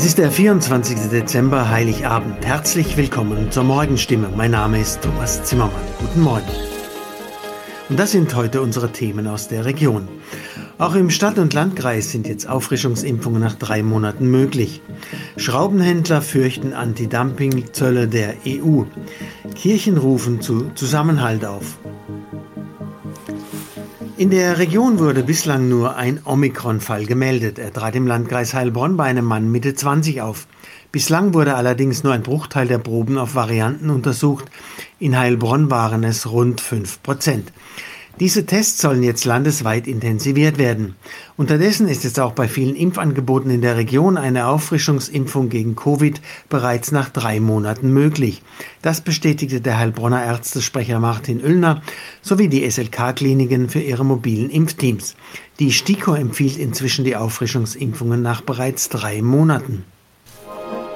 Es ist der 24. Dezember, Heiligabend. Herzlich willkommen zur Morgenstimme. Mein Name ist Thomas Zimmermann. Guten Morgen. Und das sind heute unsere Themen aus der Region. Auch im Stadt- und Landkreis sind jetzt Auffrischungsimpfungen nach drei Monaten möglich. Schraubenhändler fürchten Anti-Dumping-Zölle der EU. Kirchen rufen zu Zusammenhalt auf. In der Region wurde bislang nur ein Omikron-Fall gemeldet. Er trat im Landkreis Heilbronn bei einem Mann Mitte 20 auf. Bislang wurde allerdings nur ein Bruchteil der Proben auf Varianten untersucht. In Heilbronn waren es rund 5 Prozent. Diese Tests sollen jetzt landesweit intensiviert werden. Unterdessen ist jetzt auch bei vielen Impfangeboten in der Region eine Auffrischungsimpfung gegen Covid bereits nach drei Monaten möglich. Das bestätigte der Heilbronner Ärztesprecher Martin Oellner sowie die SLK-Kliniken für ihre mobilen Impfteams. Die STIKO empfiehlt inzwischen die Auffrischungsimpfungen nach bereits drei Monaten.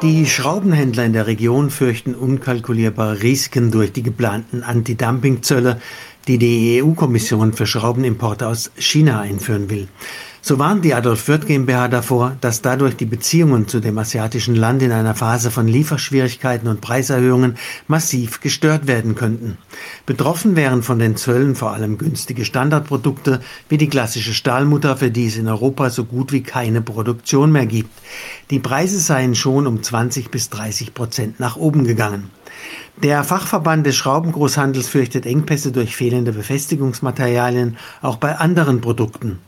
Die Schraubenhändler in der Region fürchten unkalkulierbare Risiken durch die geplanten Anti-Dumping-Zölle, die die EU-Kommission für Schraubenimporte aus China einführen will. So warnt die Adolf Wirth GmbH davor, dass dadurch die Beziehungen zu dem asiatischen Land in einer Phase von Lieferschwierigkeiten und Preiserhöhungen massiv gestört werden könnten. Betroffen wären von den Zöllen vor allem günstige Standardprodukte wie die klassische Stahlmutter, für die es in Europa so gut wie keine Produktion mehr gibt. Die Preise seien schon um 20 bis 30 Prozent nach oben gegangen. Der Fachverband des Schraubengroßhandels fürchtet Engpässe durch fehlende Befestigungsmaterialien auch bei anderen Produkten.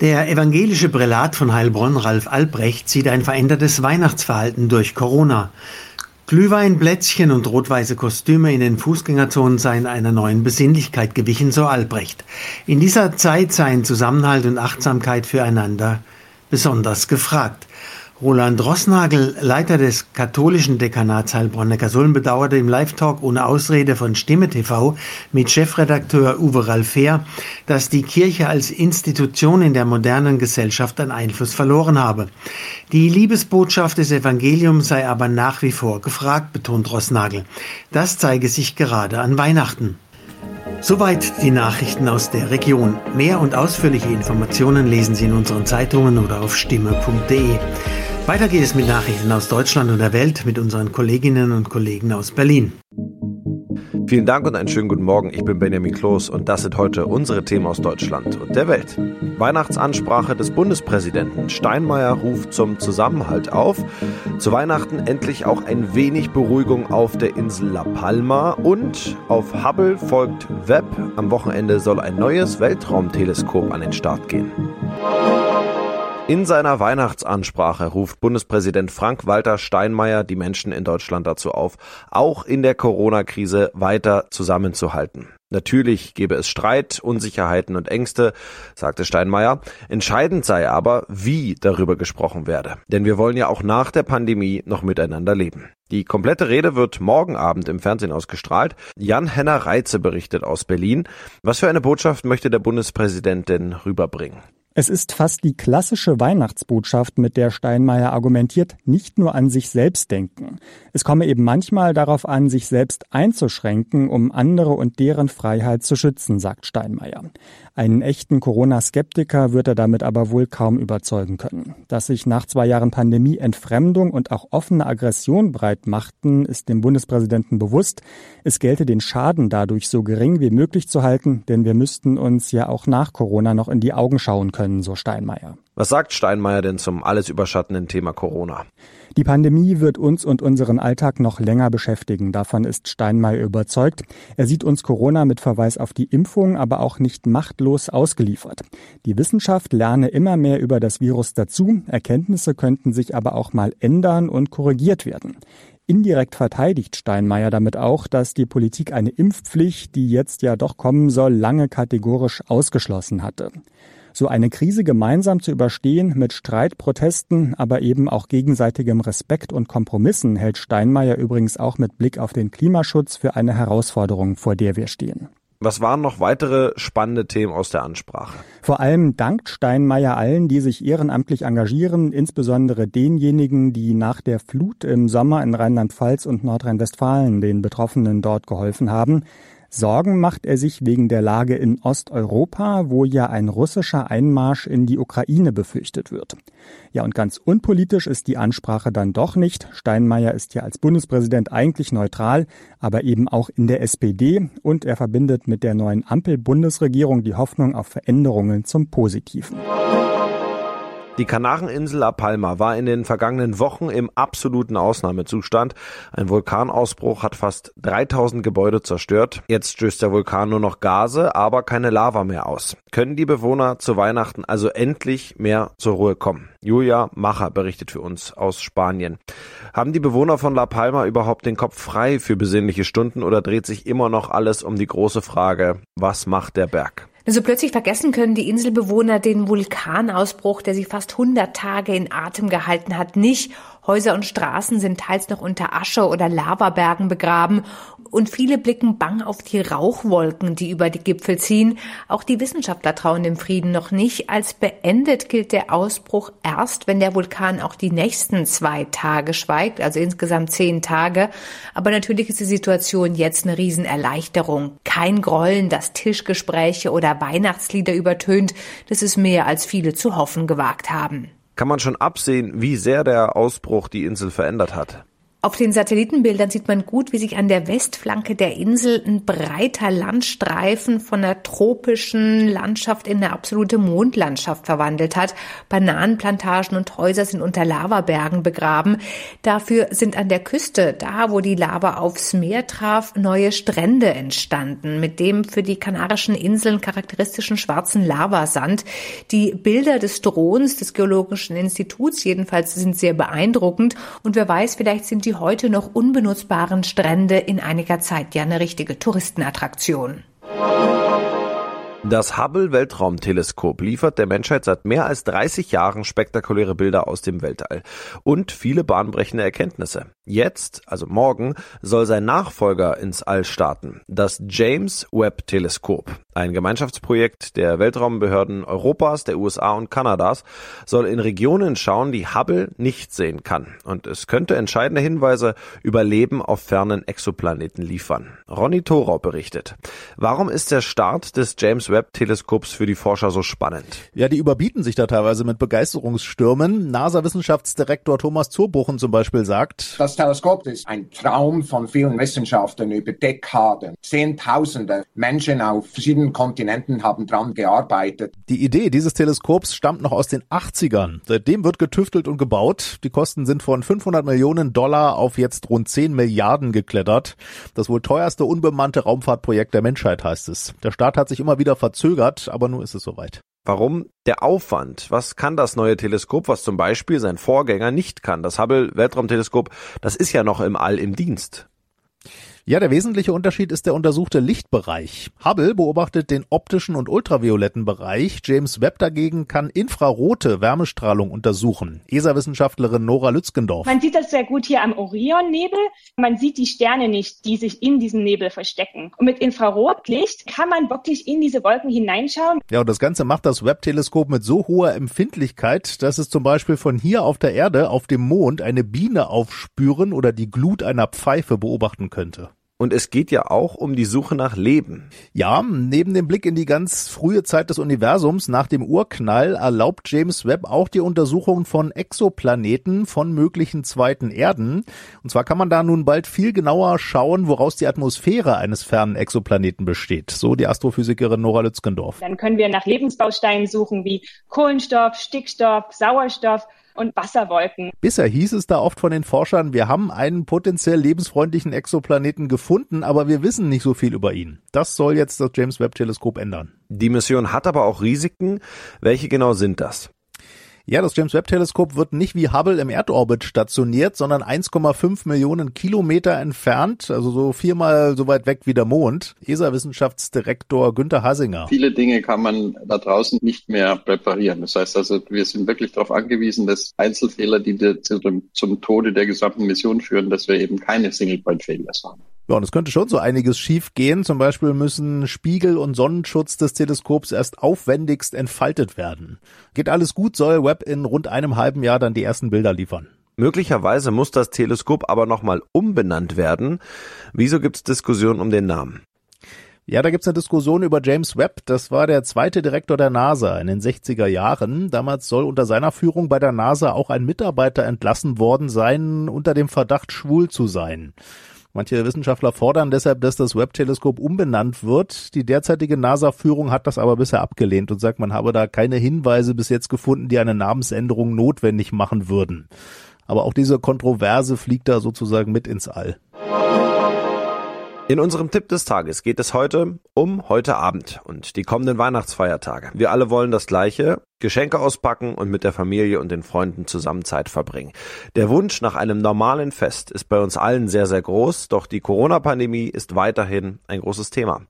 Der evangelische Prälat von Heilbronn, Ralf Albrecht, sieht ein verändertes Weihnachtsverhalten durch Corona. Glühwein, Plätzchen und rot-weiße Kostüme in den Fußgängerzonen seien einer neuen Besinnlichkeit gewichen, so Albrecht. In dieser Zeit seien Zusammenhalt und Achtsamkeit füreinander besonders gefragt. Roland Rossnagel, Leiter des katholischen Dekanats Heilbronn-Neckarsulm, bedauerte im Live-Talk ohne Ausrede von Stimme TV mit Chefredakteur Uwe Ralfer, dass die Kirche als Institution in der modernen Gesellschaft an Einfluss verloren habe. Die Liebesbotschaft des Evangeliums sei aber nach wie vor gefragt, betont Rossnagel. Das zeige sich gerade an Weihnachten. Soweit die Nachrichten aus der Region. Mehr und ausführliche Informationen lesen Sie in unseren Zeitungen oder auf stimme.de. Weiter geht es mit Nachrichten aus Deutschland und der Welt mit unseren Kolleginnen und Kollegen aus Berlin. Vielen Dank und einen schönen guten Morgen. Ich bin Benjamin Kloß und das sind heute unsere Themen aus Deutschland und der Welt. Weihnachtsansprache des Bundespräsidenten. Steinmeier ruft zum Zusammenhalt auf. Zu Weihnachten endlich auch ein wenig Beruhigung auf der Insel La Palma und auf Hubble folgt Webb. Am Wochenende soll ein neues Weltraumteleskop an den Start gehen. In seiner Weihnachtsansprache ruft Bundespräsident Frank-Walter Steinmeier die Menschen in Deutschland dazu auf, auch in der Corona-Krise weiter zusammenzuhalten. Natürlich gebe es Streit, Unsicherheiten und Ängste, sagte Steinmeier. Entscheidend sei aber, wie darüber gesprochen werde. Denn wir wollen ja auch nach der Pandemie noch miteinander leben. Die komplette Rede wird morgen Abend im Fernsehen ausgestrahlt. Jan-Henner Reitze berichtet aus Berlin. Was für eine Botschaft möchte der Bundespräsident denn rüberbringen? Es ist fast die klassische Weihnachtsbotschaft, mit der Steinmeier argumentiert, nicht nur an sich selbst denken. Es komme eben manchmal darauf an, sich selbst einzuschränken, um andere und deren Freiheit zu schützen, sagt Steinmeier. Einen echten Corona-Skeptiker wird er damit aber wohl kaum überzeugen können. Dass sich nach zwei Jahren Pandemie Entfremdung und auch offene Aggression breit machten, ist dem Bundespräsidenten bewusst. Es gelte den Schaden dadurch so gering wie möglich zu halten, denn wir müssten uns ja auch nach Corona noch in die Augen schauen können, so Steinmeier. Was sagt Steinmeier denn zum alles überschattenden Thema Corona? Die Pandemie wird uns und unseren Alltag noch länger beschäftigen. Davon ist Steinmeier überzeugt. Er sieht uns Corona mit Verweis auf die Impfung aber auch nicht machtlos ausgeliefert. Die Wissenschaft lerne immer mehr über das Virus dazu. Erkenntnisse könnten sich aber auch mal ändern und korrigiert werden. Indirekt verteidigt Steinmeier damit auch, dass die Politik eine Impfpflicht, die jetzt ja doch kommen soll, lange kategorisch ausgeschlossen hatte so eine Krise gemeinsam zu überstehen mit Streit, Protesten, aber eben auch gegenseitigem Respekt und Kompromissen hält Steinmeier übrigens auch mit Blick auf den Klimaschutz für eine Herausforderung, vor der wir stehen. Was waren noch weitere spannende Themen aus der Ansprache? Vor allem dankt Steinmeier allen, die sich ehrenamtlich engagieren, insbesondere denjenigen, die nach der Flut im Sommer in Rheinland-Pfalz und Nordrhein-Westfalen den Betroffenen dort geholfen haben. Sorgen macht er sich wegen der Lage in Osteuropa, wo ja ein russischer Einmarsch in die Ukraine befürchtet wird. Ja, und ganz unpolitisch ist die Ansprache dann doch nicht. Steinmeier ist ja als Bundespräsident eigentlich neutral, aber eben auch in der SPD und er verbindet mit der neuen Ampel-Bundesregierung die Hoffnung auf Veränderungen zum Positiven. Die Kanareninsel La Palma war in den vergangenen Wochen im absoluten Ausnahmezustand. Ein Vulkanausbruch hat fast 3000 Gebäude zerstört. Jetzt stößt der Vulkan nur noch Gase, aber keine Lava mehr aus. Können die Bewohner zu Weihnachten also endlich mehr zur Ruhe kommen? Julia Macher berichtet für uns aus Spanien. Haben die Bewohner von La Palma überhaupt den Kopf frei für besinnliche Stunden oder dreht sich immer noch alles um die große Frage, was macht der Berg? Also plötzlich vergessen können die Inselbewohner den Vulkanausbruch, der sie fast 100 Tage in Atem gehalten hat, nicht. Häuser und Straßen sind teils noch unter Asche oder Lavabergen begraben und viele blicken bang auf die Rauchwolken, die über die Gipfel ziehen. Auch die Wissenschaftler trauen dem Frieden noch nicht. Als beendet gilt der Ausbruch erst, wenn der Vulkan auch die nächsten zwei Tage schweigt, also insgesamt zehn Tage. Aber natürlich ist die Situation jetzt eine Riesenerleichterung. Kein Grollen, das Tischgespräche oder Weihnachtslieder übertönt. Das ist mehr, als viele zu hoffen gewagt haben. Kann man schon absehen, wie sehr der Ausbruch die Insel verändert hat? Auf den Satellitenbildern sieht man gut, wie sich an der Westflanke der Insel ein breiter Landstreifen von einer tropischen Landschaft in eine absolute Mondlandschaft verwandelt hat. Bananenplantagen und Häuser sind unter Lavabergen begraben. Dafür sind an der Küste, da wo die Lava aufs Meer traf, neue Strände entstanden mit dem für die Kanarischen Inseln charakteristischen schwarzen Lavasand. Die Bilder des Drohens des Geologischen Instituts jedenfalls sind sehr beeindruckend und wer weiß, vielleicht sind die heute noch unbenutzbaren Strände in einiger Zeit ja eine richtige Touristenattraktion. Das Hubble Weltraumteleskop liefert der Menschheit seit mehr als 30 Jahren spektakuläre Bilder aus dem Weltall und viele bahnbrechende Erkenntnisse. Jetzt, also morgen, soll sein Nachfolger ins All starten, das James Webb Teleskop. Ein Gemeinschaftsprojekt der Weltraumbehörden Europas, der USA und Kanadas soll in Regionen schauen, die Hubble nicht sehen kann. Und es könnte entscheidende Hinweise über Leben auf fernen Exoplaneten liefern. Ronny Thorau berichtet. Warum ist der Start des James Webb Teleskops für die Forscher so spannend? Ja, die überbieten sich da teilweise mit Begeisterungsstürmen. NASA-Wissenschaftsdirektor Thomas Zurbuchen zum Beispiel sagt, das Teleskop ist ein Traum von vielen Wissenschaftlern über Dekaden. Zehntausende Menschen auf verschiedenen Kontinenten haben dran gearbeitet. Die Idee dieses Teleskops stammt noch aus den 80ern. Seitdem wird getüftelt und gebaut. Die Kosten sind von 500 Millionen Dollar auf jetzt rund 10 Milliarden geklettert. Das wohl teuerste unbemannte Raumfahrtprojekt der Menschheit heißt es. Der Start hat sich immer wieder verzögert, aber nun ist es soweit. Warum? Der Aufwand. Was kann das neue Teleskop, was zum Beispiel sein Vorgänger nicht kann? Das Hubble Weltraumteleskop, das ist ja noch im All im Dienst. Ja, der wesentliche Unterschied ist der untersuchte Lichtbereich. Hubble beobachtet den optischen und ultravioletten Bereich. James Webb dagegen kann infrarote Wärmestrahlung untersuchen. ESA-Wissenschaftlerin Nora Lützgendorf. Man sieht das sehr gut hier am Orionnebel. Man sieht die Sterne nicht, die sich in diesem Nebel verstecken. Und mit Infrarotlicht kann man wirklich in diese Wolken hineinschauen. Ja, und das Ganze macht das Webb-Teleskop mit so hoher Empfindlichkeit, dass es zum Beispiel von hier auf der Erde auf dem Mond eine Biene aufspüren oder die Glut einer Pfeife beobachten könnte. Und es geht ja auch um die Suche nach Leben. Ja, neben dem Blick in die ganz frühe Zeit des Universums nach dem Urknall erlaubt James Webb auch die Untersuchung von Exoplaneten von möglichen zweiten Erden. Und zwar kann man da nun bald viel genauer schauen, woraus die Atmosphäre eines fernen Exoplaneten besteht. So die Astrophysikerin Nora Lützgendorf. Dann können wir nach Lebensbausteinen suchen wie Kohlenstoff, Stickstoff, Sauerstoff und Wasserwolken. Bisher hieß es da oft von den Forschern, wir haben einen potenziell lebensfreundlichen Exoplaneten gefunden, aber wir wissen nicht so viel über ihn. Das soll jetzt das James Webb Teleskop ändern. Die Mission hat aber auch Risiken. Welche genau sind das? Ja, das James Webb Teleskop wird nicht wie Hubble im Erdorbit stationiert, sondern 1,5 Millionen Kilometer entfernt, also so viermal so weit weg wie der Mond. ESA-Wissenschaftsdirektor Günther Hasinger. Viele Dinge kann man da draußen nicht mehr präparieren. Das heißt also, wir sind wirklich darauf angewiesen, dass Einzelfehler, die zum, zum Tode der gesamten Mission führen, dass wir eben keine Single-Point-Failures haben. Ja, und es könnte schon so einiges schief gehen. Zum Beispiel müssen Spiegel und Sonnenschutz des Teleskops erst aufwendigst entfaltet werden. Geht alles gut, soll Webb in rund einem halben Jahr dann die ersten Bilder liefern. Möglicherweise muss das Teleskop aber nochmal umbenannt werden. Wieso gibt es Diskussionen um den Namen? Ja, da gibt's eine Diskussion über James Webb. Das war der zweite Direktor der NASA in den 60er Jahren. Damals soll unter seiner Führung bei der NASA auch ein Mitarbeiter entlassen worden sein, unter dem Verdacht, schwul zu sein. Manche Wissenschaftler fordern deshalb, dass das Webb-Teleskop umbenannt wird. Die derzeitige NASA-Führung hat das aber bisher abgelehnt und sagt, man habe da keine Hinweise bis jetzt gefunden, die eine Namensänderung notwendig machen würden. Aber auch diese Kontroverse fliegt da sozusagen mit ins All. In unserem Tipp des Tages geht es heute um heute Abend und die kommenden Weihnachtsfeiertage. Wir alle wollen das Gleiche, Geschenke auspacken und mit der Familie und den Freunden zusammen Zeit verbringen. Der Wunsch nach einem normalen Fest ist bei uns allen sehr, sehr groß, doch die Corona-Pandemie ist weiterhin ein großes Thema.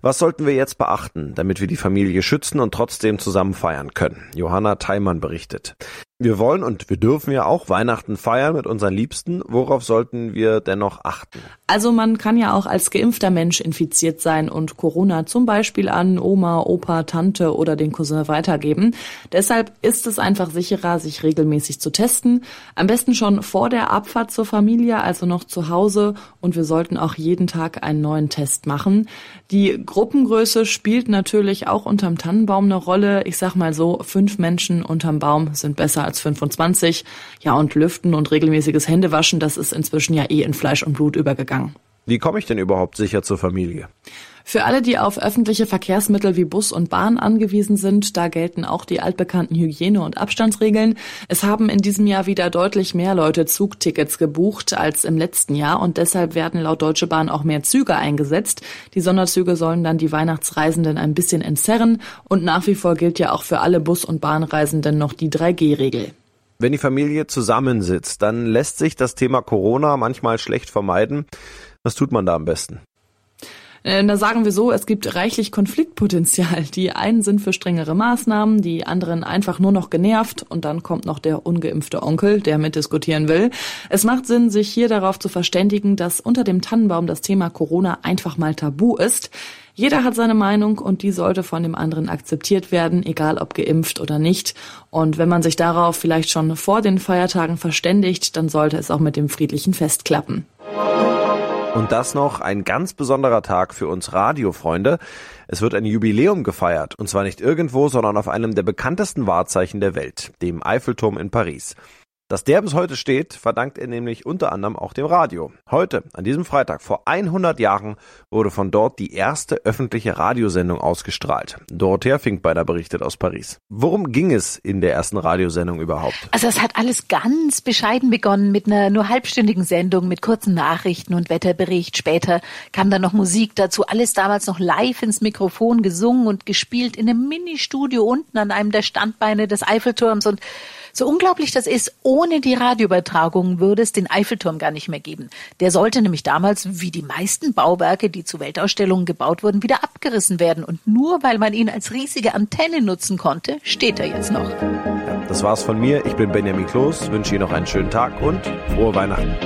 Was sollten wir jetzt beachten, damit wir die Familie schützen und trotzdem zusammen feiern können? Johanna Theimann berichtet. Wir wollen und wir dürfen ja auch Weihnachten feiern mit unseren Liebsten. Worauf sollten wir dennoch achten? Also man kann ja auch als geimpfter Mensch infiziert sein und Corona zum Beispiel an Oma, Opa, Tante oder den Cousin weitergeben. Deshalb ist es einfach sicherer, sich regelmäßig zu testen. Am besten schon vor der Abfahrt zur Familie, also noch zu Hause. Und wir sollten auch jeden Tag einen neuen Test machen. Die Gruppengröße spielt natürlich auch unterm Tannenbaum eine Rolle. Ich sag mal so, fünf Menschen unterm Baum sind besser als 25. Ja, und Lüften und regelmäßiges Händewaschen, das ist inzwischen ja eh in Fleisch und Blut übergegangen. Wie komme ich denn überhaupt sicher zur Familie? Für alle, die auf öffentliche Verkehrsmittel wie Bus und Bahn angewiesen sind, da gelten auch die altbekannten Hygiene- und Abstandsregeln. Es haben in diesem Jahr wieder deutlich mehr Leute Zugtickets gebucht als im letzten Jahr und deshalb werden laut Deutsche Bahn auch mehr Züge eingesetzt. Die Sonderzüge sollen dann die Weihnachtsreisenden ein bisschen entzerren und nach wie vor gilt ja auch für alle Bus- und Bahnreisenden noch die 3G-Regel. Wenn die Familie zusammensitzt, dann lässt sich das Thema Corona manchmal schlecht vermeiden. Was tut man da am besten? Äh, da sagen wir so, es gibt reichlich Konfliktpotenzial. Die einen sind für strengere Maßnahmen, die anderen einfach nur noch genervt und dann kommt noch der ungeimpfte Onkel, der mitdiskutieren will. Es macht Sinn, sich hier darauf zu verständigen, dass unter dem Tannenbaum das Thema Corona einfach mal tabu ist. Jeder hat seine Meinung und die sollte von dem anderen akzeptiert werden, egal ob geimpft oder nicht. Und wenn man sich darauf vielleicht schon vor den Feiertagen verständigt, dann sollte es auch mit dem friedlichen Fest klappen. Und das noch ein ganz besonderer Tag für uns Radiofreunde. Es wird ein Jubiläum gefeiert, und zwar nicht irgendwo, sondern auf einem der bekanntesten Wahrzeichen der Welt, dem Eiffelturm in Paris. Dass der bis heute steht, verdankt er nämlich unter anderem auch dem Radio. Heute, an diesem Freitag, vor 100 Jahren, wurde von dort die erste öffentliche Radiosendung ausgestrahlt. Dorothea Finkbeiner berichtet aus Paris. Worum ging es in der ersten Radiosendung überhaupt? Also es hat alles ganz bescheiden begonnen mit einer nur halbstündigen Sendung mit kurzen Nachrichten und Wetterbericht. Später kam dann noch Musik dazu. Alles damals noch live ins Mikrofon gesungen und gespielt in einem Ministudio unten an einem der Standbeine des Eiffelturms und so unglaublich das ist, ohne die Radioübertragung würde es den Eiffelturm gar nicht mehr geben. Der sollte nämlich damals, wie die meisten Bauwerke, die zu Weltausstellungen gebaut wurden, wieder abgerissen werden. Und nur weil man ihn als riesige Antenne nutzen konnte, steht er jetzt noch. Das war's von mir. Ich bin Benjamin Kloß, wünsche Ihnen noch einen schönen Tag und frohe Weihnachten.